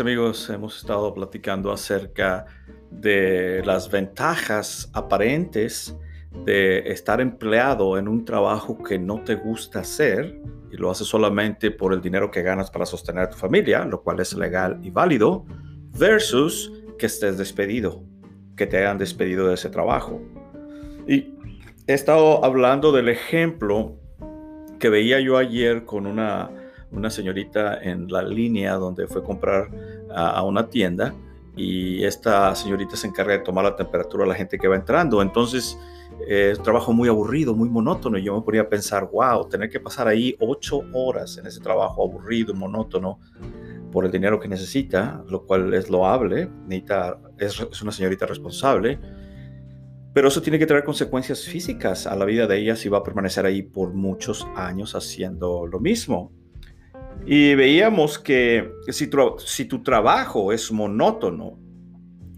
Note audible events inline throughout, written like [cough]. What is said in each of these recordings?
Amigos, hemos estado platicando acerca de las ventajas aparentes de estar empleado en un trabajo que no te gusta hacer y lo haces solamente por el dinero que ganas para sostener a tu familia, lo cual es legal y válido, versus que estés despedido, que te hayan despedido de ese trabajo. Y he estado hablando del ejemplo que veía yo ayer con una una señorita en la línea donde fue comprar a, una tienda y esta señorita se encarga de tomar la temperatura a la gente que va entrando. Entonces, es un trabajo muy aburrido, muy monótono. Y yo me ponía a pensar, wow, tener que pasar ahí ocho horas en ese trabajo aburrido monótono por el dinero que necesita, lo cual es loable, necesita, es, es una señorita responsable. Pero eso tiene que traer consecuencias físicas a la vida de ella si va a permanecer ahí por muchos años haciendo lo mismo. Y veíamos que si tu, trabajo es monótono,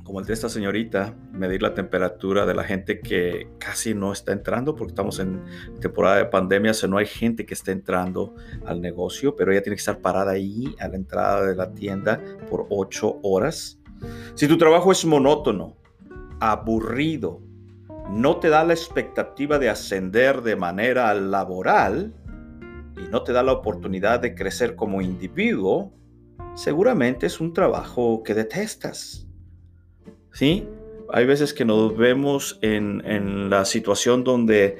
como el de esta señorita, medir la temperatura de la gente que casi no está entrando, porque estamos en temporada de pandemia, o no hay gente que esté entrando al negocio, pero ella tiene que estar parada ahí a la entrada de la tienda por ocho horas. Si tu trabajo es monótono, aburrido, no te da la expectativa de ascender de manera laboral, y no te da la oportunidad de crecer como individuo, seguramente es un trabajo que detestas. ¿Sí? Hay veces que nos vemos en, en la situación donde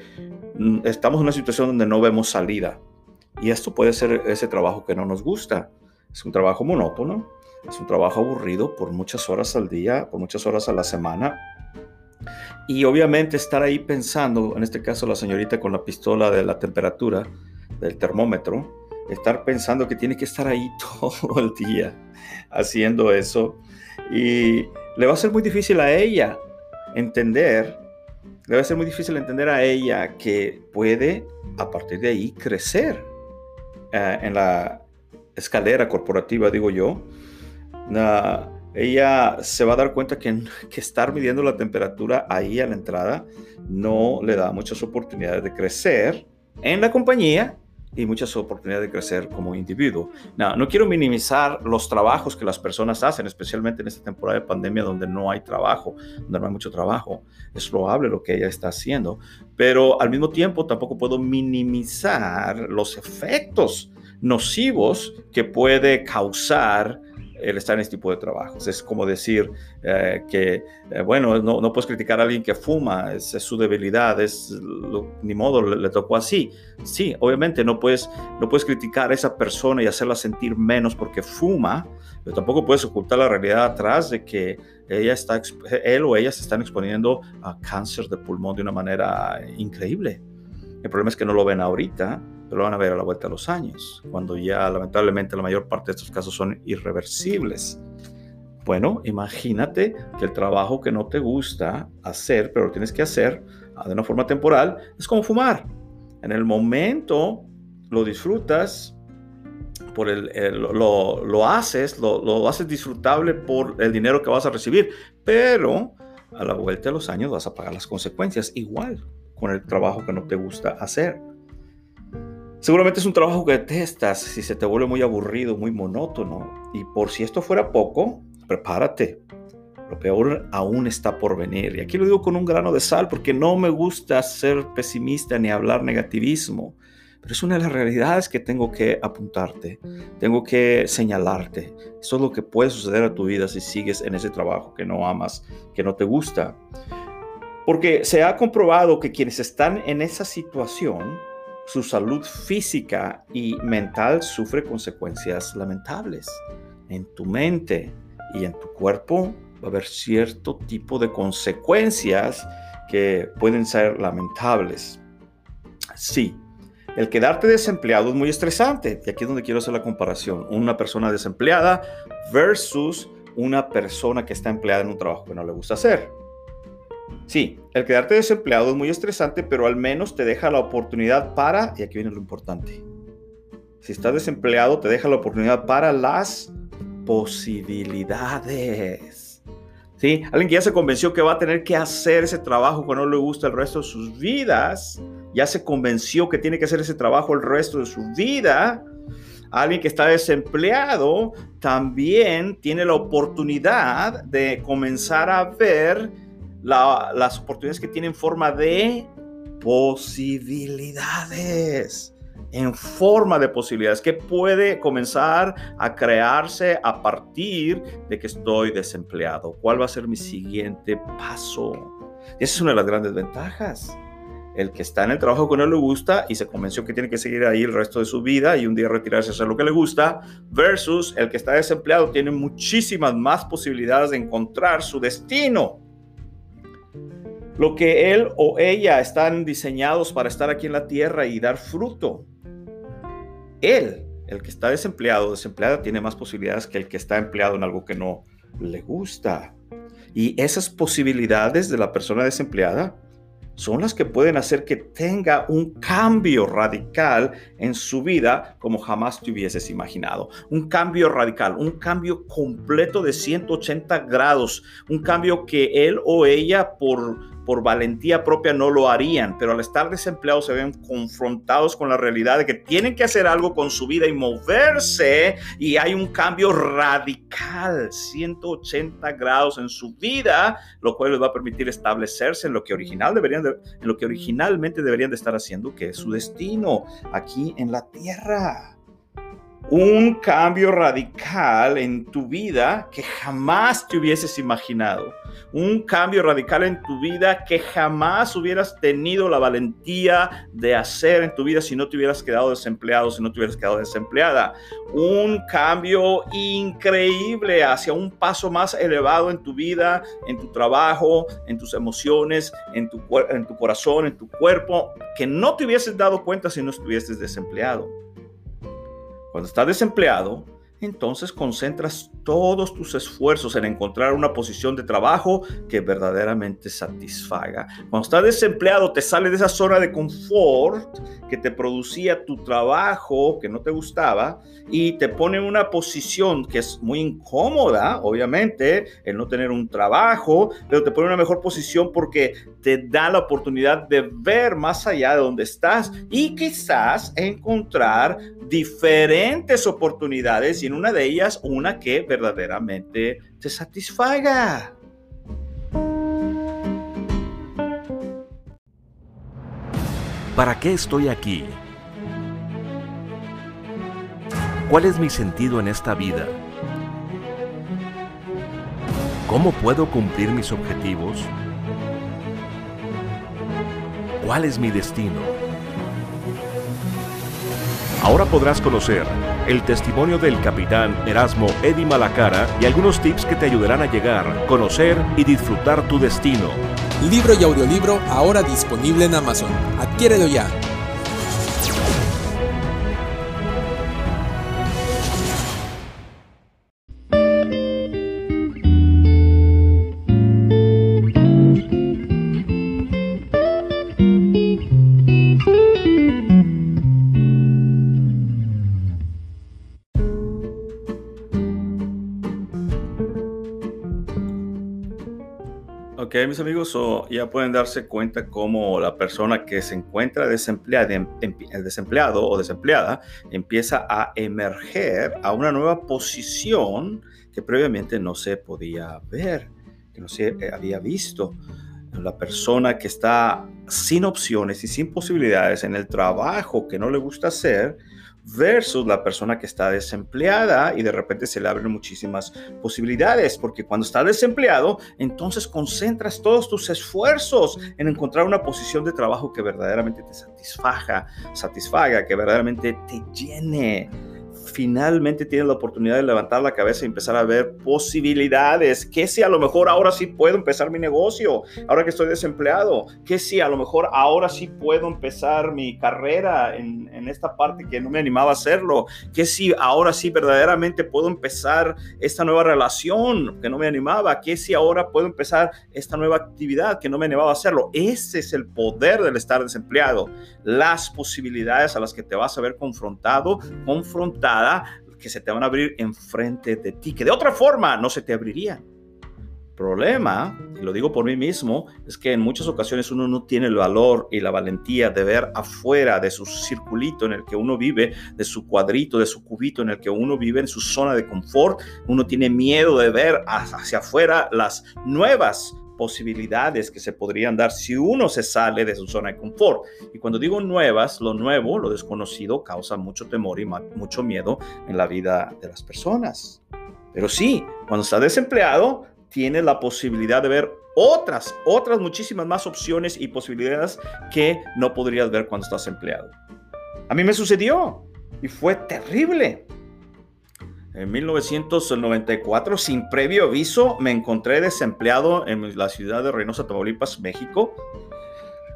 mm, estamos en una situación donde no vemos salida. Y esto puede ser ese trabajo que no nos gusta. Es un trabajo monótono, es un trabajo aburrido por muchas horas al día, por muchas horas a la semana. Y obviamente estar ahí pensando, en este caso la señorita con la pistola de la temperatura, del termómetro, estar pensando que tiene que estar ahí [laughs] todo el día haciendo eso. Y le va a ser muy difícil a ella entender, le va a ser muy difícil entender a ella que puede a partir de ahí crecer eh, en la escalera corporativa, digo yo. ella se va a dar cuenta que, [laughs] que estar midiendo la temperatura ahí a la entrada no le da muchas oportunidades de crecer en la compañía y muchas oportunidades de crecer como individuo. No, no quiero minimizar los trabajos que las personas hacen, especialmente en esta temporada de pandemia donde no hay trabajo, donde no hay mucho trabajo. Es probable lo que ella está haciendo, pero al mismo tiempo tampoco puedo minimizar los efectos nocivos que puede causar el estar en este tipo de trabajos. Es como decir eh, que, eh, bueno, no, no, puedes criticar a alguien que fuma, es, su debilidad, es ni modo, le, tocó así. Sí, obviamente no puedes, no puedes criticar a esa persona y hacerla sentir menos porque fuma, pero tampoco puedes ocultar la realidad atrás de que ella está, él o ella se están exponiendo a cáncer de pulmón de una manera increíble. El problema es que no lo ven ahorita, lo van a ver a la vuelta de los años, cuando ya lamentablemente la mayor parte de estos casos son irreversibles. Bueno, imagínate que el trabajo que no te gusta hacer, pero lo tienes que hacer ah, de una forma temporal, es como fumar. En el momento lo disfrutas, por el, lo, lo, haces, lo, lo haces disfrutable por el dinero que vas a recibir, pero a la vuelta de los años vas a pagar las consecuencias igual con el trabajo que no te gusta hacer. Seguramente es un trabajo que detestas si se te vuelve muy aburrido, muy monótono. Y por si esto fuera poco, prepárate. Lo peor aún está por venir. Y aquí lo digo con un grano de sal porque no me gusta ser pesimista ni hablar negativismo. Pero es una de las realidades que tengo que apuntarte, tengo que señalarte. Eso es lo que puede suceder a tu vida si sigues en ese trabajo que no amas, que no te gusta. Porque se ha comprobado que quienes están en esa situación su salud física y mental sufre consecuencias lamentables. En tu mente y en tu cuerpo va a haber cierto tipo de consecuencias que pueden ser lamentables. Sí, el quedarte desempleado es muy estresante. Y aquí es donde quiero hacer la comparación. Una persona desempleada versus una persona que está empleada en un trabajo que no le gusta hacer. Sí, el quedarte desempleado es muy estresante, pero al menos te deja la oportunidad para, y aquí viene lo importante, si estás desempleado te deja la oportunidad para las posibilidades. ¿Sí? Alguien que ya se convenció que va a tener que hacer ese trabajo que no le gusta el resto de sus vidas, ya se convenció que tiene que hacer ese trabajo el resto de su vida, alguien que está desempleado también tiene la oportunidad de comenzar a ver las oportunidades que tienen forma de posibilidades. En forma de posibilidades que puede comenzar a crearse a partir de que estoy desempleado. ¿Cuál va a ser mi siguiente paso? Esa es una de las grandes ventajas el que está en el trabajo que no le gusta y se convenció que tiene que seguir ahí el resto de su vida y un día retirarse a hacer lo que le gusta, versus el que está desempleado tiene muchísimas más posibilidades de encontrar su destino. Lo que él o ella están diseñados para estar aquí en la tierra y dar fruto. Él, el que está desempleado o desempleada, tiene más posibilidades que el que está empleado en algo que no le gusta. Y esas posibilidades de la persona desempleada son las que pueden hacer que tenga un cambio radical en su vida como jamás te hubieses imaginado. Un cambio radical, un cambio completo de 180 grados, un cambio que él o ella por por valentía propia no lo harían, pero al estar desempleados se ven confrontados con la realidad de que tienen que hacer algo con su vida y moverse y hay un cambio radical, 180 grados en su vida, lo cual les va a permitir establecerse en lo que original deberían en lo que originalmente deberían de estar haciendo, que es su destino aquí en la tierra un cambio radical en tu vida que jamás te hubieses imaginado. Un cambio radical en tu vida que jamás hubieras tenido la valentía de hacer en tu vida si no te hubieras quedado desempleado, si no te hubieras quedado desempleada. Un cambio increíble hacia un paso más elevado en tu vida, en tu trabajo, en tus emociones, en tu, corazón, en tu cuerpo, que no te hubieses dado cuenta si no estuvieses desempleado. Cuando estás desempleado, entonces concentras todos tus esfuerzos en encontrar una posición de trabajo que verdaderamente satisfaga. Cuando estás desempleado, te sale de esa zona de confort que te producía tu trabajo que no te gustaba y te pone en una posición que es muy incómoda, obviamente, el no tener un trabajo, pero te pone en una mejor posición porque te da la oportunidad de ver más allá de donde estás y quizás encontrar diferentes oportunidades y una de ellas una que verdaderamente te satisfaga. ¿Para qué estoy aquí? ¿Cuál es mi sentido en esta vida? ¿Cómo puedo cumplir mis objetivos? ¿Cuál es mi destino? Ahora podrás conocer el testimonio del capitán Erasmo Eddy Malacara y algunos tips que te ayudarán a llegar, conocer y disfrutar tu destino. Libro y audiolibro ahora disponible en Amazon. Adquiérelo ya. Mis amigos, ya pueden darse cuenta cómo la persona que se encuentra desempleada, em, em, desempleado o desempleada empieza a emerger a una nueva posición que previamente no se podía ver, que no se eh, había visto. La persona que está sin opciones y sin posibilidades en el trabajo que no le gusta hacer, versus la persona que está desempleada y de repente se le abren muchísimas posibilidades, porque cuando estás desempleado, entonces concentras todos tus esfuerzos en encontrar una posición de trabajo que verdaderamente te satisfaga, satisfaga, que verdaderamente te llene finalmente tienes la oportunidad de levantar la cabeza y empezar a ver posibilidades. ¿Qué si a lo mejor ahora sí puedo empezar mi negocio? Ahora que estoy desempleado. ¿Qué si a lo mejor ahora sí puedo empezar mi carrera en, en esta parte que no me animaba a hacerlo? ¿Qué si ahora sí verdaderamente puedo empezar esta nueva relación que no me animaba? ¿Qué si ahora puedo empezar esta nueva actividad que no me animaba a hacerlo? Ese es el poder del estar desempleado. Las posibilidades a las que te vas a ver confrontado, que se te van a abrir enfrente de ti, que de otra forma no se te abrirían. Problema, y lo digo por mí mismo, es que en muchas ocasiones uno no tiene el valor y la valentía de ver afuera de su circulito en el que uno vive, de su cuadrito, de su cubito en el que uno vive, en su zona de confort. Uno tiene miedo de ver hacia afuera las nuevas posibilidades que se podrían dar si uno se sale de su zona de confort. Y cuando digo nuevas, lo nuevo, lo desconocido, causa mucho temor y mucho miedo en la vida de las personas. Pero sí, cuando está desempleado, tiene la posibilidad de ver otras, otras muchísimas más opciones y posibilidades que no podrías ver cuando estás empleado. A mí me sucedió y fue terrible. En 1994, sin previo aviso, me encontré desempleado en la ciudad de Reynosa, Tamaulipas, México.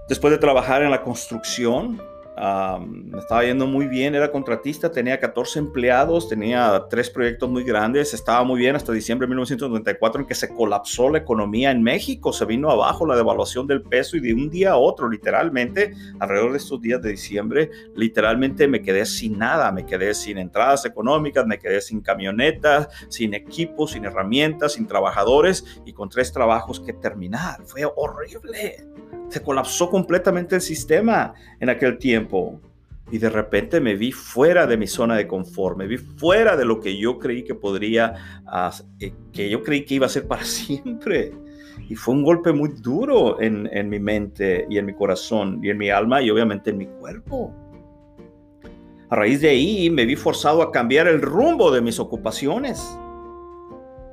Después de trabajar en la construcción, me estaba yendo muy bien, era contratista, tenía 14 empleados, tenía tres proyectos muy grandes, estaba muy bien hasta diciembre de 1994 en que se colapsó la economía en México, se vino abajo la devaluación del peso y de un día a otro, literalmente, alrededor de estos días de diciembre, literalmente me quedé sin nada, me quedé sin entradas económicas, me quedé sin camionetas, sin equipos, sin herramientas, sin trabajadores y con tres trabajos que terminar. Fue horrible. Se colapsó completamente el sistema en aquel tiempo. Y de repente me vi fuera de mi zona de confort, me vi fuera de lo que yo creí que podría, eh, que yo creí que iba a ser para [laughs] siempre. Y fue un golpe muy duro en, en mi mente y en mi corazón y en mi alma y obviamente en mi cuerpo. A raíz de ahí me vi forzado a cambiar el rumbo de mis ocupaciones.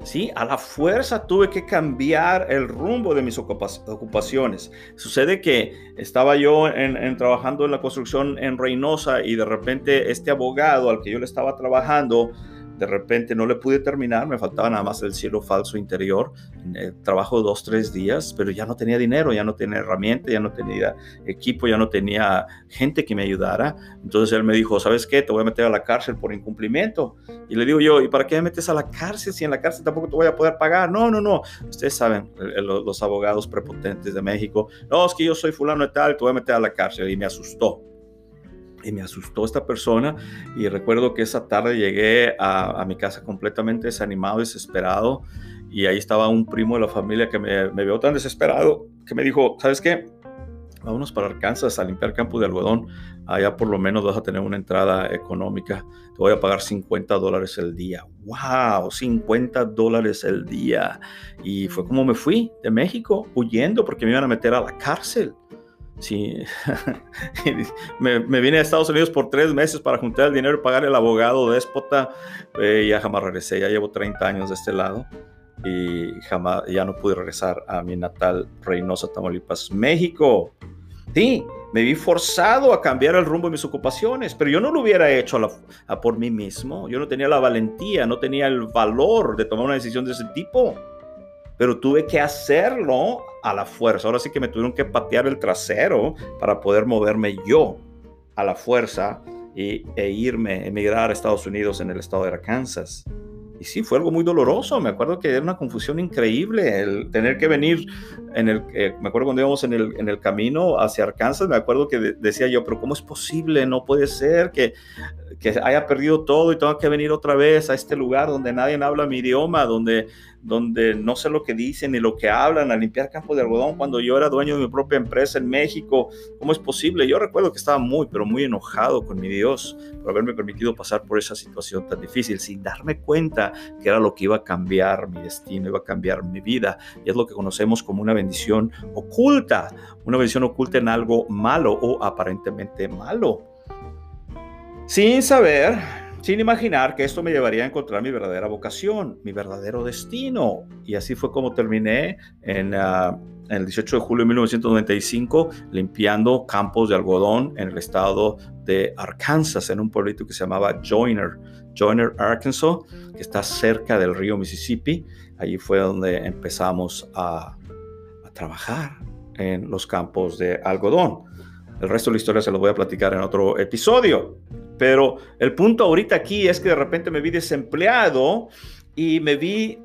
¿Sí? A la fuerza tuve que cambiar el rumbo de mis ocupaciones. Sucede que estaba yo en, trabajando en la construcción en Reynosa y de repente este abogado al que yo le estaba trabajando de repente no le pude terminar, me faltaba nada más el cielo falso interior. Eh, trabajo dos, tres días, pero ya no tenía dinero, ya no tenía herramienta, ya no tenía equipo, ya no tenía gente que me ayudara. Entonces él me dijo, ¿sabes qué? Te voy a meter a la cárcel por incumplimiento. Y le digo yo, ¿y para qué me metes a la cárcel si en la cárcel tampoco te voy a poder pagar? No, no, no. Ustedes saben, los abogados prepotentes de México, no, es que yo soy fulano de tal, te voy a meter a la cárcel. Y me asustó y me asustó esta persona y recuerdo que esa tarde llegué a, mi casa completamente desanimado, desesperado y ahí estaba un primo de la familia que me, me vio tan desesperado que me dijo, ¿sabes qué? Vámonos para Arkansas a limpiar campo de algodón. Allá por lo menos vas a tener una entrada económica. Te voy a pagar 50 dólares el día. ¡Wow! 50 dólares el día. Y fue como me fui de México huyendo porque me iban a meter a la cárcel. Sí, [laughs] me, vine a Estados Unidos por tres meses para juntar el dinero y pagar el abogado déspota. Eh, ya jamás regresé, ya llevo 30 años de este lado y jamás, ya no pude regresar a mi natal Reynosa, Tamaulipas, México. Sí, me vi forzado a cambiar el rumbo de mis ocupaciones, pero yo no lo hubiera hecho a por mí mismo. Yo no tenía la valentía, no tenía el valor de tomar una decisión de ese tipo pero tuve que hacerlo a la fuerza. Ahora sí que me tuvieron que patear el trasero para poder moverme yo a la fuerza y, e irme, emigrar a Estados Unidos en el estado de Arkansas. Y sí, fue algo muy doloroso. Me acuerdo que era una confusión increíble el tener que venir en el, eh, me acuerdo cuando íbamos en el, en el camino hacia Arkansas, me acuerdo que decía yo, pero ¿cómo es posible? No puede ser que, que haya perdido todo y tenga que venir otra vez a este lugar donde nadie habla mi idioma, donde donde no sé lo que dicen ni lo que hablan, a limpiar campos de algodón cuando yo era dueño de mi propia empresa en México. ¿Cómo es posible? Yo recuerdo que estaba muy, pero muy enojado con mi Dios por haberme permitido pasar por esa situación tan difícil sin darme cuenta que era lo que iba a cambiar mi destino, iba a cambiar mi vida. Y es lo que conocemos como una bendición oculta, una bendición oculta en algo malo o aparentemente malo. Sin saber sin imaginar que esto me llevaría a encontrar mi verdadera vocación, mi verdadero destino. Y así fue como terminé en, ah, el 18 de julio de 1995 limpiando campos de algodón en el estado de Arkansas, en un pueblito que se llamaba Joyner. Joyner, Arkansas, que está cerca del río Mississippi. Allí fue donde empezamos a, a trabajar en los campos de algodón. El resto de la historia se lo voy a platicar en otro episodio. Pero el punto ahorita aquí es que de repente me vi desempleado y me vi,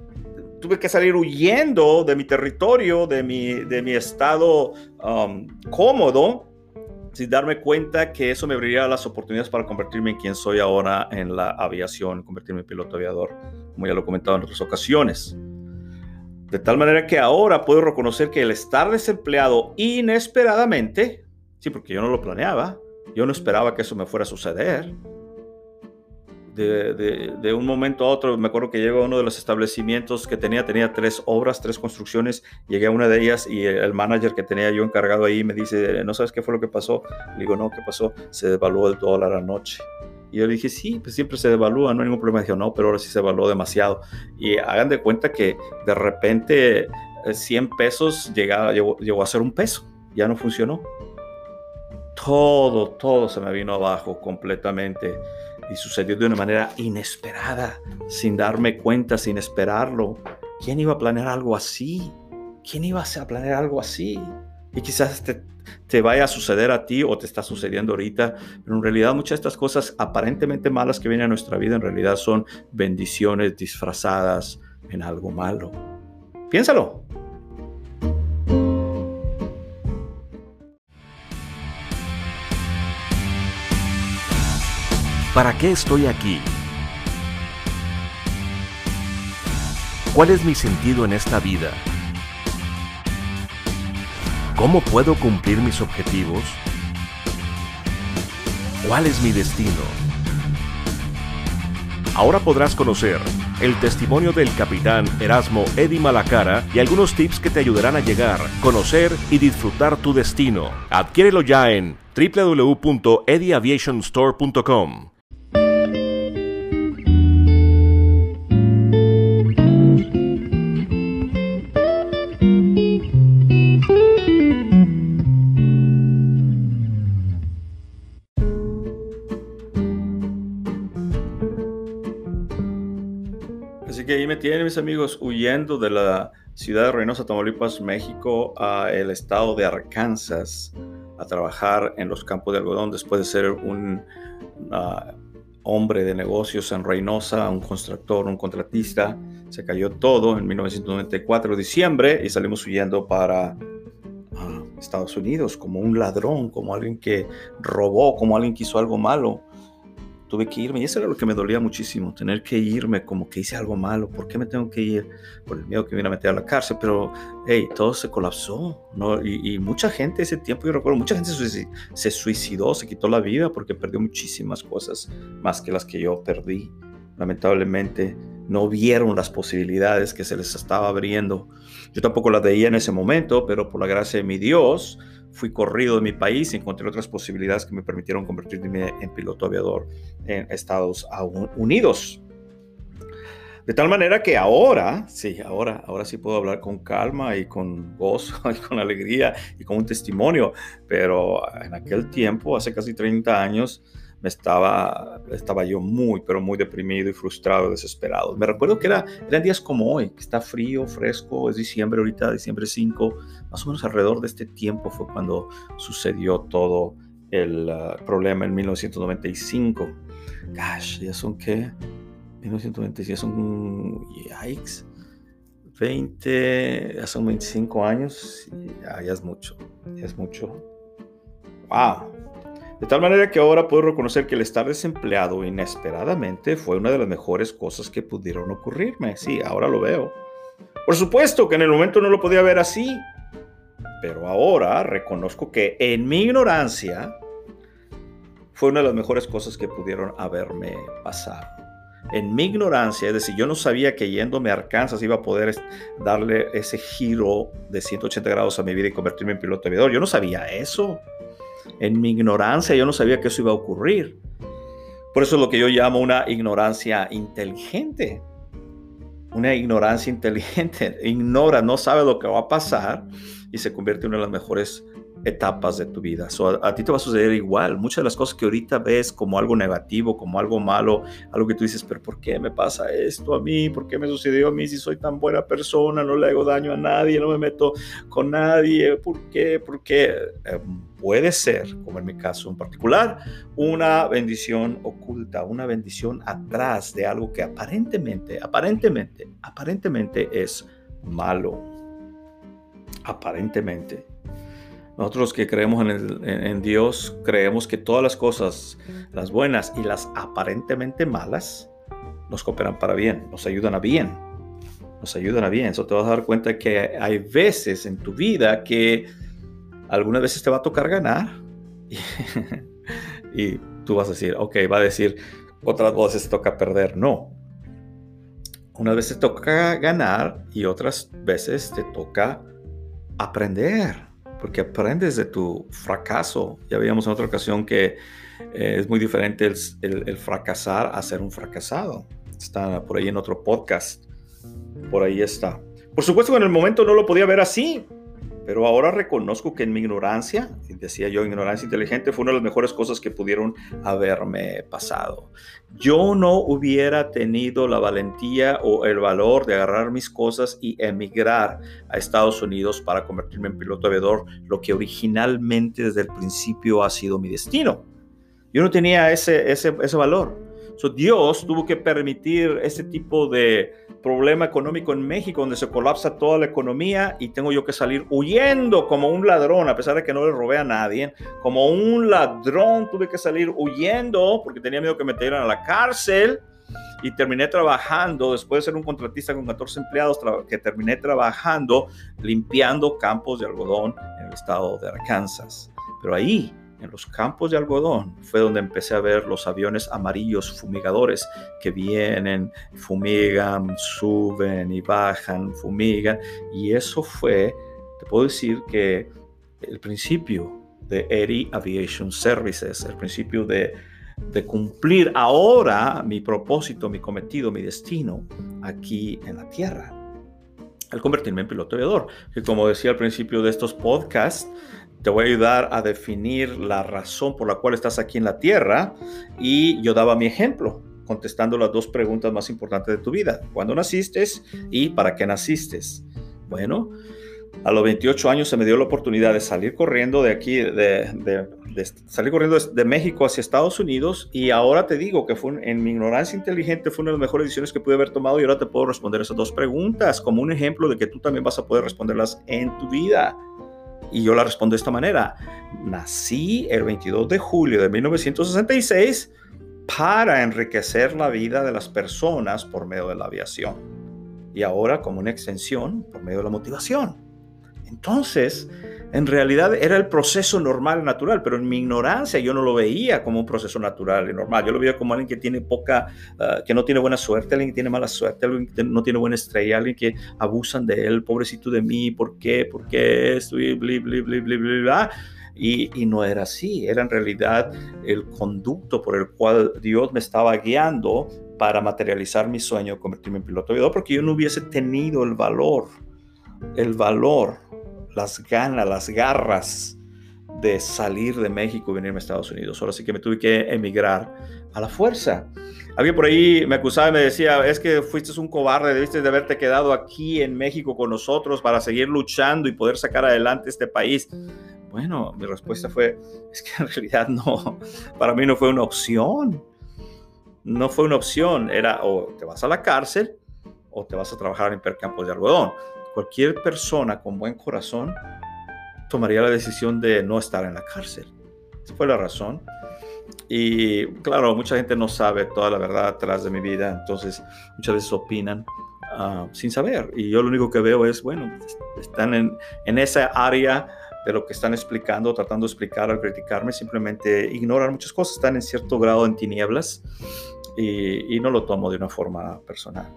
tuve que salir huyendo de mi territorio, de mi, de mi estado um, cómodo, sin darme cuenta que eso me abriría las oportunidades para convertirme en quien soy ahora en la aviación, convertirme en piloto aviador, como ya lo he comentado en otras ocasiones. De tal manera que ahora puedo reconocer que el estar desempleado inesperadamente, sí, porque yo no lo planeaba, yo no esperaba que eso me fuera a suceder. De, un momento a otro, me acuerdo que llego a uno de los establecimientos que tenía, tenía tres obras, tres construcciones, llegué a una de ellas y el manager que tenía yo encargado ahí me dice, ¿no sabes qué fue lo que pasó? Le digo, no, ¿qué pasó? Se devaluó el dólar anoche. Y yo le dije, sí, pues siempre se devalúa, no hay ningún problema. Dijo, no, pero ahora sí se devaluó demasiado. Y hagan de cuenta que de repente 100 eh, pesos llegaba, llegó, llegó a ser un peso, ya no funcionó todo, todo se me vino abajo completamente y sucedió de una manera inesperada, sin darme cuenta, sin esperarlo. ¿Quién iba a planear algo así? ¿Quién iba a planear algo así? Y quizás te, vaya a suceder a ti o te está sucediendo ahorita, pero en realidad muchas de estas cosas aparentemente malas que vienen a nuestra vida en realidad son bendiciones disfrazadas en algo malo. Piénsalo. ¿Para qué estoy aquí? ¿Cuál es mi sentido en esta vida? ¿Cómo puedo cumplir mis objetivos? ¿Cuál es mi destino? Ahora podrás conocer el testimonio del capitán Erasmo Eddy Malacara y algunos tips que te ayudarán a llegar, conocer y disfrutar tu destino. Adquiérelo ya en www.edyaviationstore.com. tienen mis amigos huyendo de la ciudad de Reynosa, Tamaulipas, México, a el estado de Arkansas a trabajar en los campos de algodón después de ser un hombre de negocios en Reynosa, un constructor, un contratista. Se cayó todo en 1994, diciembre, y salimos huyendo para ah, Estados Unidos como un ladrón, como alguien que robó, como alguien que hizo algo malo tuve que irme y eso era lo que me dolía muchísimo, tener que irme como que hice algo malo, ¿por qué me tengo que ir? Por el miedo que me iba a meter a la cárcel, pero hey, todo se colapsó, ¿no? Y, mucha gente ese tiempo, yo recuerdo, mucha gente se suicidó, se quitó la vida porque perdió muchísimas cosas, más que las que yo perdí. Lamentablemente no vieron las posibilidades que se les estaba abriendo. Yo tampoco las veía en ese momento, pero por la gracia de mi Dios, fui corrido de mi país y encontré otras posibilidades que me permitieron convertirme en piloto aviador en Estados Unidos. De tal manera que ahora, sí, ahora, ahora sí puedo hablar con calma y con gozo [laughs] y con alegría y con un testimonio, pero en aquel tiempo, hace casi 30 años, me estaba, estaba yo muy, pero muy deprimido y frustrado, desesperado. Me recuerdo que era, eran días como hoy, que está frío, fresco, es diciembre ahorita, diciembre 5, más o menos alrededor de este tiempo fue cuando sucedió todo el uh, problema en 1995. Gosh, ya son qué? 1995, son, yikes, 20, ya son 25 años, ya, ya es mucho, ya es mucho. Wow, de tal manera que ahora puedo reconocer que el estar desempleado inesperadamente fue una de las mejores cosas que pudieron ocurrirme. Sí, ahora lo veo. Por supuesto que en el momento no lo podía ver así, pero ahora reconozco que en mi ignorancia fue una de las mejores cosas que pudieron haberme pasado. En mi ignorancia, es decir, yo no sabía que yéndome a Arkansas iba a poder darle ese giro de 180 grados a mi vida y convertirme en piloto aviador. Yo no sabía eso. En mi ignorancia yo no sabía que eso iba a ocurrir. Por eso es lo que yo llamo una ignorancia inteligente. Una ignorancia inteligente. [laughs] Ignora, no sabe lo que va a pasar y se convierte en una de las mejores etapas de tu vida. a, ti te va a suceder igual. Muchas de las cosas que ahorita ves como algo negativo, como algo malo, algo que tú dices, pero ¿por qué me pasa esto a mí? ¿Por qué me sucedió a mí si soy tan buena persona? No le hago daño a nadie, no me meto con nadie. ¿Por qué? ¿Por qué? Eh, puede ser, como en mi caso en particular, una bendición oculta, una bendición atrás de algo que aparentemente, aparentemente, aparentemente es malo. Aparentemente. Nosotros que creemos en, Dios, creemos que todas las cosas, las buenas y las aparentemente malas, nos cooperan para bien, nos ayudan a bien, nos ayudan a bien. Eso te vas a dar cuenta que hay veces en tu vida que algunas veces te va a tocar ganar [laughs] y, tú vas a decir, ok, va a decir, otras veces toca perder. No. Unas veces toca ganar y otras veces te toca aprender porque aprendes de tu fracaso. Ya veíamos en otra ocasión que eh, es muy diferente el, fracasar a ser un fracasado. Está por ahí en otro podcast. Por ahí está. Por supuesto que en el momento no lo podía ver así, pero ahora reconozco que en mi ignorancia, decía yo, ignorancia inteligente fue una de las mejores cosas que pudieron haberme pasado. Yo no hubiera tenido la valentía o el valor de agarrar mis cosas y emigrar a Estados Unidos para convertirme en piloto aviador, lo que originalmente desde el principio ha sido mi destino. Yo no tenía ese, ese, ese valor. Dios tuvo que permitir ese tipo de problema económico en México, donde se colapsa toda la economía y tengo yo que salir huyendo como un ladrón, a pesar de que no le robé a nadie. Como un ladrón tuve que salir huyendo porque tenía miedo que me metieran a la cárcel y terminé trabajando, después de ser un contratista con 14 empleados, que terminé trabajando limpiando campos de algodón en el estado de Arkansas. Pero ahí en los campos de algodón fue donde empecé a ver los aviones amarillos fumigadores que vienen, fumigan, suben y bajan, fumigan. Y eso fue, te puedo decir que el principio de Eri Aviation Services, el principio de, de cumplir ahora mi propósito, mi cometido, mi destino aquí en la tierra al convertirme en piloto aviador. Que como decía al principio de estos podcasts, te voy a ayudar a definir la razón por la cual estás aquí en la tierra y yo daba mi ejemplo contestando las dos preguntas más importantes de tu vida. ¿Cuándo naciste y para qué naciste? Bueno, a los 28 años se me dio la oportunidad de salir corriendo de aquí, de, salir corriendo de, México hacia Estados Unidos y ahora te digo que fue en mi ignorancia inteligente fue una de las mejores decisiones que pude haber tomado y ahora te puedo responder esas dos preguntas como un ejemplo de que tú también vas a poder responderlas en tu vida. Y yo la respondo de esta manera. Nací el 22 de julio de 1966 para enriquecer la vida de las personas por medio de la aviación. Y ahora como una extensión por medio de la motivación. Entonces, en realidad era el proceso normal, natural, pero en mi ignorancia yo no lo veía como un proceso natural y normal. Yo lo veía como alguien que tiene poca, ah, que no tiene buena suerte, alguien que tiene mala suerte, alguien que no tiene buena estrella, alguien que abusan de él, pobrecito de mí, ¿por qué? ¿Por qué esto? Y bli, bli, bli, bli, bli, bla. Y, y, no era así, era en realidad el conducto por el cual Dios me estaba guiando para materializar mi sueño, convertirme en piloto aviador, porque yo no hubiese tenido el valor, el valor las ganas, las garras de salir de México y venirme a Estados Unidos. Ahora sí que me tuve que emigrar a la fuerza. Alguien por ahí me acusaba y me decía, es que fuiste un cobarde, debiste de haberte quedado aquí en México con nosotros para seguir luchando y poder sacar adelante este país. Bueno, mi respuesta fue, es que en realidad no, para mí no fue una opción. No fue una opción, era o te vas a la cárcel o te vas a trabajar en percampos de algodón cualquier persona con buen corazón tomaría la decisión de no estar en la cárcel. Esa fue la razón. Y claro, mucha gente no sabe toda la verdad atrás de mi vida, entonces muchas veces opinan ah, sin saber. Y yo lo único que veo es, bueno, están en, en esa área de lo que están explicando, tratando de explicar al criticarme, simplemente ignoran muchas cosas, están en cierto grado en tinieblas y, y no lo tomo de una forma personal.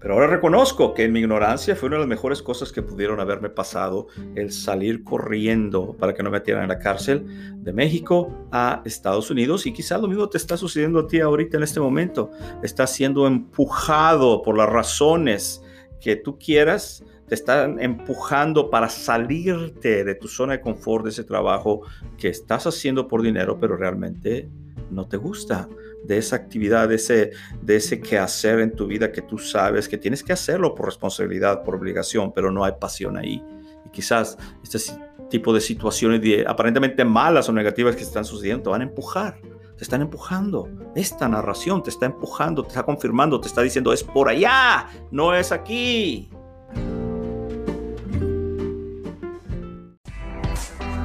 Pero ahora reconozco que en mi ignorancia fue una de las mejores cosas que pudieron haberme pasado el salir corriendo para que no me metieran en la cárcel de México a Estados Unidos. Y quizás lo mismo te está sucediendo a ti ahorita en este momento. Estás siendo empujado por las razones que tú quieras te están empujando para salirte de tu zona de confort de ese trabajo que estás haciendo por dinero, pero realmente no te gusta, de esa actividad, de ese, de ese quehacer en tu vida que tú sabes que tienes que hacerlo por responsabilidad, por obligación, pero no hay pasión ahí. Y quizás este tipo de situaciones aparentemente malas o negativas que están sucediendo te van a empujar, te están empujando. Esta narración te está empujando, te está confirmando, te está diciendo es por allá, no es aquí.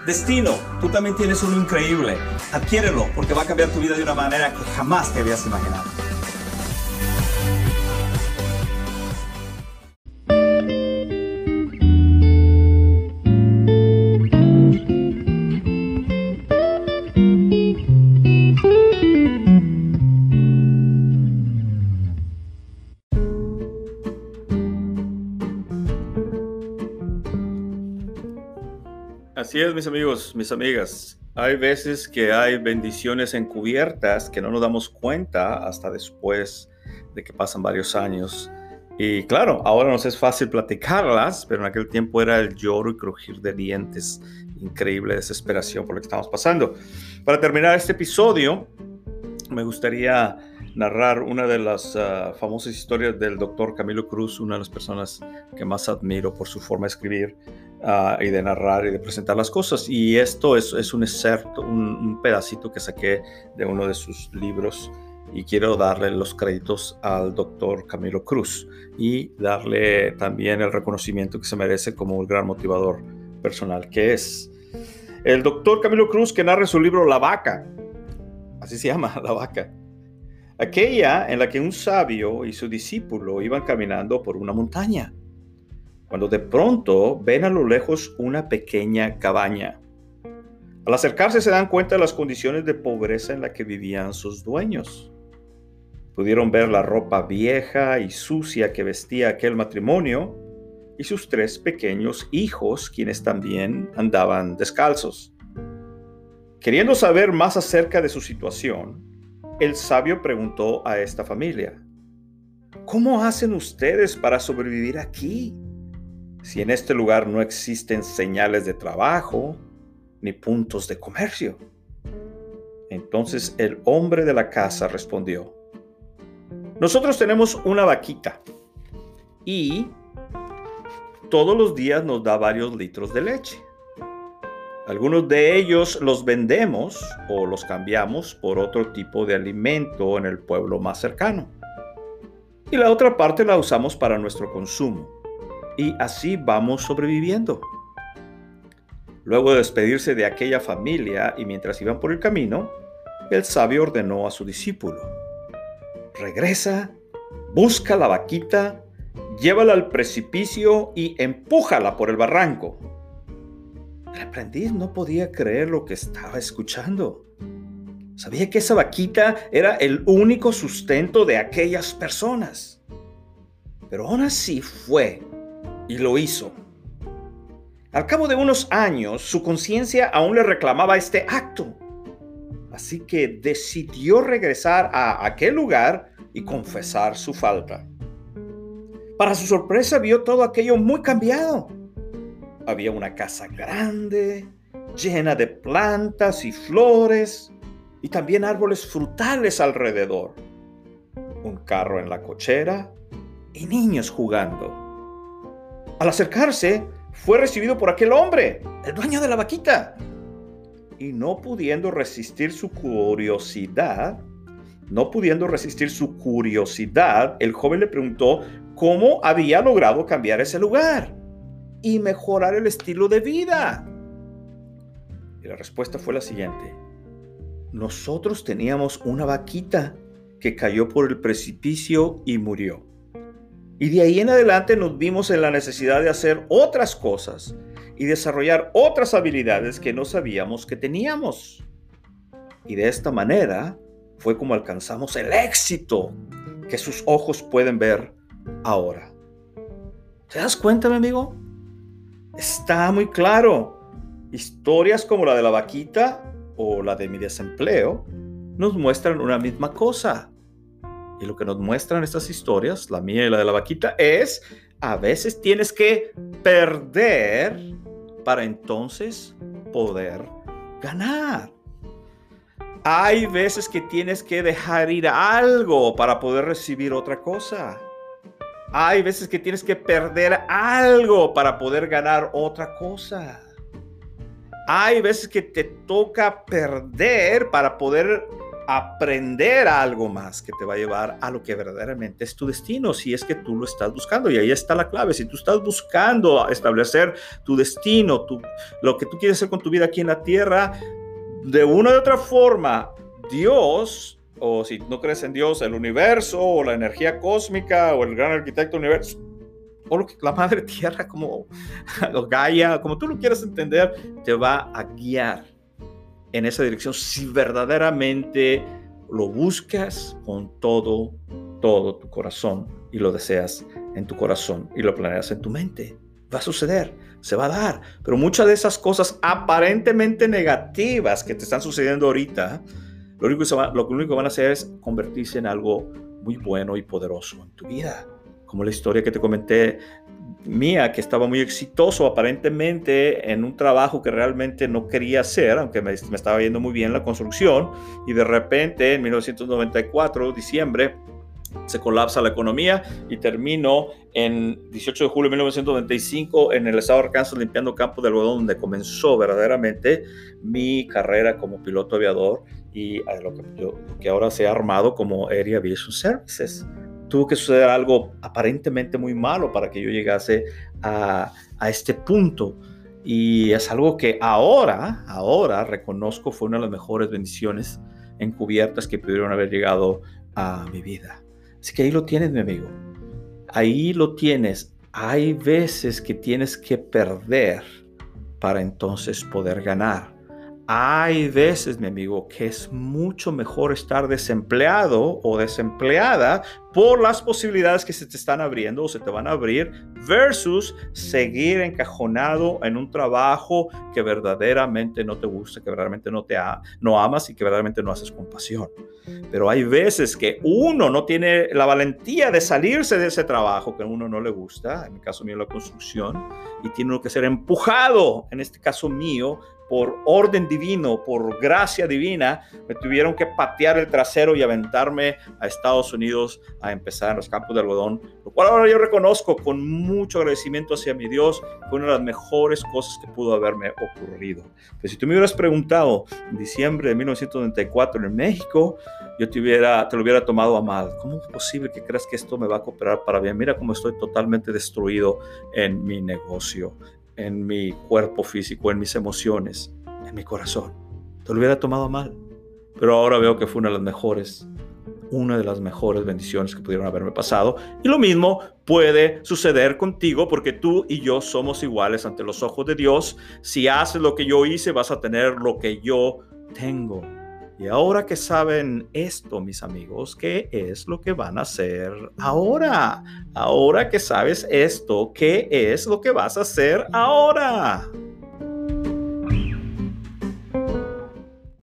Destino, tú también tienes uno increíble. Adquiérelo porque va a cambiar tu vida de una manera que jamás te habías imaginado. Así es, mis amigos, mis amigas. Hay veces que hay bendiciones encubiertas que no nos damos cuenta hasta después de que pasan varios años. Y claro, ahora nos es fácil platicarlas, pero en aquel tiempo era el lloro y crujir de dientes. Increíble desesperación por lo que estamos pasando. Para terminar este episodio, me gustaría narrar una de las ah, famosas historias del doctor Camilo Cruz, una de las personas que más admiro por su forma de escribir Ah, y de narrar y de presentar las cosas. Y esto es, es un excerto, un, pedacito que saqué de uno de sus libros y quiero darle los créditos al doctor Camilo Cruz y darle también el reconocimiento que se merece como un gran motivador personal que es. El doctor Camilo Cruz que narra su libro La vaca, así se llama, [laughs] La vaca. Aquella en la que un sabio y su discípulo iban caminando por una montaña cuando de pronto ven a lo lejos una pequeña cabaña. Al acercarse se dan cuenta de las condiciones de pobreza en la que vivían sus dueños. Pudieron ver la ropa vieja y sucia que vestía aquel matrimonio y sus tres pequeños hijos, quienes también andaban descalzos. Queriendo saber más acerca de su situación, el sabio preguntó a esta familia, ¿Cómo hacen ustedes para sobrevivir aquí? Si en este lugar no existen señales de trabajo ni puntos de comercio? Entonces el hombre de la casa respondió, nosotros tenemos una vaquita y todos los días nos da varios litros de leche. Algunos de ellos los vendemos o los cambiamos por otro tipo de alimento en el pueblo más cercano. Y la otra parte la usamos para nuestro consumo y así vamos sobreviviendo. Luego de despedirse de aquella familia y mientras iban por el camino, el sabio ordenó a su discípulo, regresa, busca la vaquita, llévala al precipicio y empújala por el barranco. El aprendiz no podía creer lo que estaba escuchando. Sabía que esa vaquita era el único sustento de aquellas personas. Pero aún así fue y lo hizo. Al cabo de unos años, su conciencia aún le reclamaba este acto. Así que decidió regresar a aquel lugar y confesar su falta. Para su sorpresa vio todo aquello muy cambiado. Había una casa grande, llena de plantas y flores, y también árboles frutales alrededor. Un carro en la cochera y niños jugando. Al acercarse, fue recibido por aquel hombre, el dueño de la vaquita. Y no pudiendo resistir su curiosidad, no pudiendo resistir su curiosidad, el joven le preguntó cómo había logrado cambiar ese lugar y mejorar el estilo de vida. Y la respuesta fue la siguiente. Nosotros teníamos una vaquita que cayó por el precipicio y murió. Y de ahí en adelante nos vimos en la necesidad de hacer otras cosas y desarrollar otras habilidades que no sabíamos que teníamos. Y de esta manera fue como alcanzamos el éxito que sus ojos pueden ver ahora. ¿Te das cuenta, mi amigo? Está muy claro. Historias como la de la vaquita o la de mi desempleo nos muestran una misma cosa. Y lo que nos muestran estas historias, la mía y la de la vaquita, es a veces tienes que perder para entonces poder ganar. Hay veces que tienes que dejar ir algo para poder recibir otra cosa. Hay veces que tienes que perder algo para poder ganar otra cosa. Hay veces que te toca perder para poder aprender algo más que te va a llevar a lo que verdaderamente es tu destino, si es que tú lo estás buscando. Y ahí está la clave. Si tú estás buscando establecer tu destino, tu, lo que tú quieres hacer con tu vida aquí en la tierra, de una u otra forma, Dios, o si no crees en Dios, el universo, o la energía cósmica, o el gran arquitecto universo, o lo que, la madre tierra, como [laughs] o Gaia, como tú lo quieras entender, te va a guiar en esa dirección si verdaderamente lo buscas con todo, todo tu corazón y lo deseas en tu corazón y lo planeas en tu mente. Va a suceder, se va a dar. Pero muchas de esas cosas aparentemente negativas que te están sucediendo ahorita, lo único, que lo único que van a hacer es convertirse en algo muy bueno y poderoso en tu vida. Como la historia que te comenté mía que estaba muy exitoso aparentemente en un trabajo que realmente no quería hacer, aunque me, estaba yendo muy bien la construcción, y de repente en 1994, diciembre, se colapsa la economía y termino en 18 de julio de 1995 en el estado de Arkansas limpiando campo de algodón donde comenzó verdaderamente mi carrera como piloto aviador y lo que, lo que ahora se ha armado como Area Aviation Services tuvo que suceder algo aparentemente muy malo para que yo llegase a, este punto. Y es algo que ahora, ahora reconozco fue una de las mejores bendiciones encubiertas que pudieron haber llegado a mi vida. Así que ahí lo tienes, mi amigo. Ahí lo tienes. Hay veces que tienes que perder para entonces poder ganar. Hay veces, mi amigo, que es mucho mejor estar desempleado o desempleada por las posibilidades que se te están abriendo o se te van a abrir versus seguir encajonado en un trabajo que verdaderamente no te gusta, que verdaderamente no te no amas y que verdaderamente no haces compasión. Pero hay veces que uno no tiene la valentía de salirse de ese trabajo que a uno no le gusta, en el caso mío la construcción, y tiene que ser empujado, en este caso mío, por orden divino, por gracia divina, me tuvieron que patear el trasero y aventarme a Estados Unidos a empezar en los campos de algodón, lo cual ahora yo reconozco con mucho agradecimiento hacia mi Dios, fue una de las mejores cosas que pudo haberme ocurrido. Pero si tú me hubieras preguntado en diciembre de 1994 en México, yo te, hubiera, te lo hubiera tomado a mal. ¿Cómo es posible que creas que esto me va a cooperar para bien? Mira cómo estoy totalmente destruido en mi negocio en mi cuerpo físico, en mis emociones, en mi corazón. Te lo hubiera tomado mal. Pero ahora veo que fue una de las mejores, una de las mejores bendiciones que pudieron haberme pasado. Y lo mismo puede suceder contigo porque tú y yo somos iguales ante los ojos de Dios. Si haces lo que yo hice, vas a tener lo que yo tengo. Y ahora que saben esto, mis amigos, ¿qué es lo que van a hacer ahora? Ahora que sabes esto, ¿qué es lo que vas a hacer ahora?